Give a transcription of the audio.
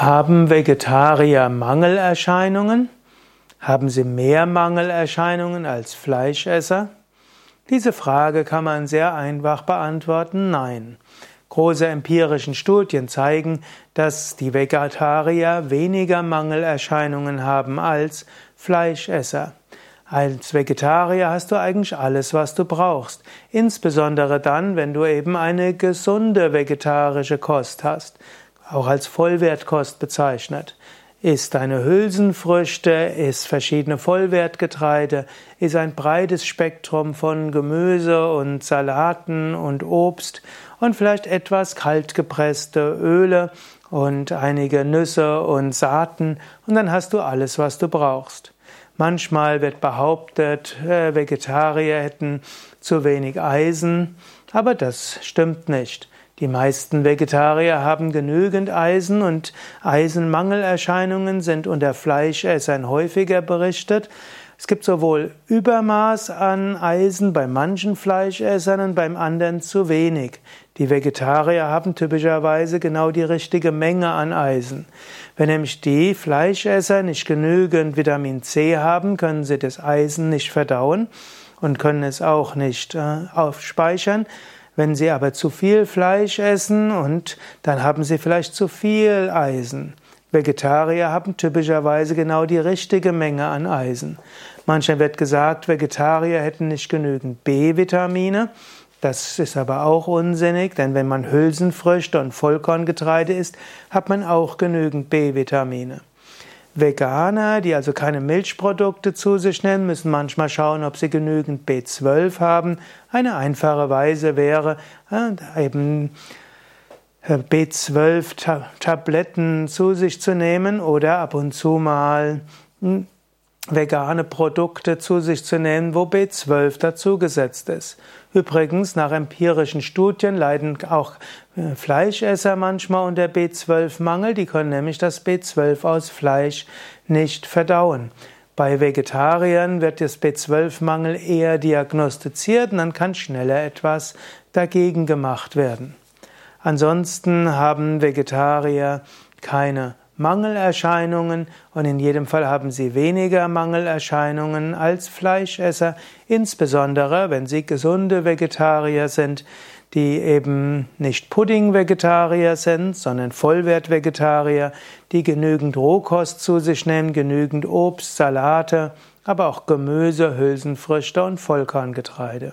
Haben Vegetarier Mangelerscheinungen? Haben sie mehr Mangelerscheinungen als Fleischesser? Diese Frage kann man sehr einfach beantworten, nein. Große empirischen Studien zeigen, dass die Vegetarier weniger Mangelerscheinungen haben als Fleischesser. Als Vegetarier hast du eigentlich alles, was du brauchst. Insbesondere dann, wenn du eben eine gesunde vegetarische Kost hast auch als Vollwertkost bezeichnet. Isst deine Hülsenfrüchte, isst verschiedene Vollwertgetreide, isst ein breites Spektrum von Gemüse und Salaten und Obst und vielleicht etwas kaltgepresste Öle und einige Nüsse und Saaten und dann hast du alles, was du brauchst. Manchmal wird behauptet, äh, Vegetarier hätten zu wenig Eisen, aber das stimmt nicht. Die meisten Vegetarier haben genügend Eisen und Eisenmangelerscheinungen sind unter Fleischessern häufiger berichtet. Es gibt sowohl Übermaß an Eisen bei manchen Fleischessern und beim anderen zu wenig. Die Vegetarier haben typischerweise genau die richtige Menge an Eisen. Wenn nämlich die Fleischesser nicht genügend Vitamin C haben, können sie das Eisen nicht verdauen und können es auch nicht äh, aufspeichern. Wenn Sie aber zu viel Fleisch essen und dann haben Sie vielleicht zu viel Eisen. Vegetarier haben typischerweise genau die richtige Menge an Eisen. Manchmal wird gesagt, Vegetarier hätten nicht genügend B-Vitamine. Das ist aber auch unsinnig, denn wenn man Hülsenfrüchte und Vollkorngetreide isst, hat man auch genügend B-Vitamine. Veganer, die also keine Milchprodukte zu sich nehmen, müssen manchmal schauen, ob sie genügend B12 haben. Eine einfache Weise wäre äh, eben äh, B12-Tabletten zu sich zu nehmen oder ab und zu mal hm, vegane Produkte zu sich zu nehmen, wo B12 dazugesetzt ist. Übrigens, nach empirischen Studien leiden auch äh, Fleischesser manchmal unter B12-Mangel. Die können nämlich das B12 aus Fleisch nicht verdauen. Bei Vegetariern wird das B12-Mangel eher diagnostiziert und dann kann schneller etwas dagegen gemacht werden. Ansonsten haben Vegetarier keine Mangelerscheinungen und in jedem Fall haben sie weniger Mangelerscheinungen als Fleischesser, insbesondere wenn sie gesunde Vegetarier sind, die eben nicht Pudding-Vegetarier sind, sondern Vollwert-Vegetarier, die genügend Rohkost zu sich nehmen, genügend Obst, Salate, aber auch Gemüse, Hülsenfrüchte und Vollkorngetreide.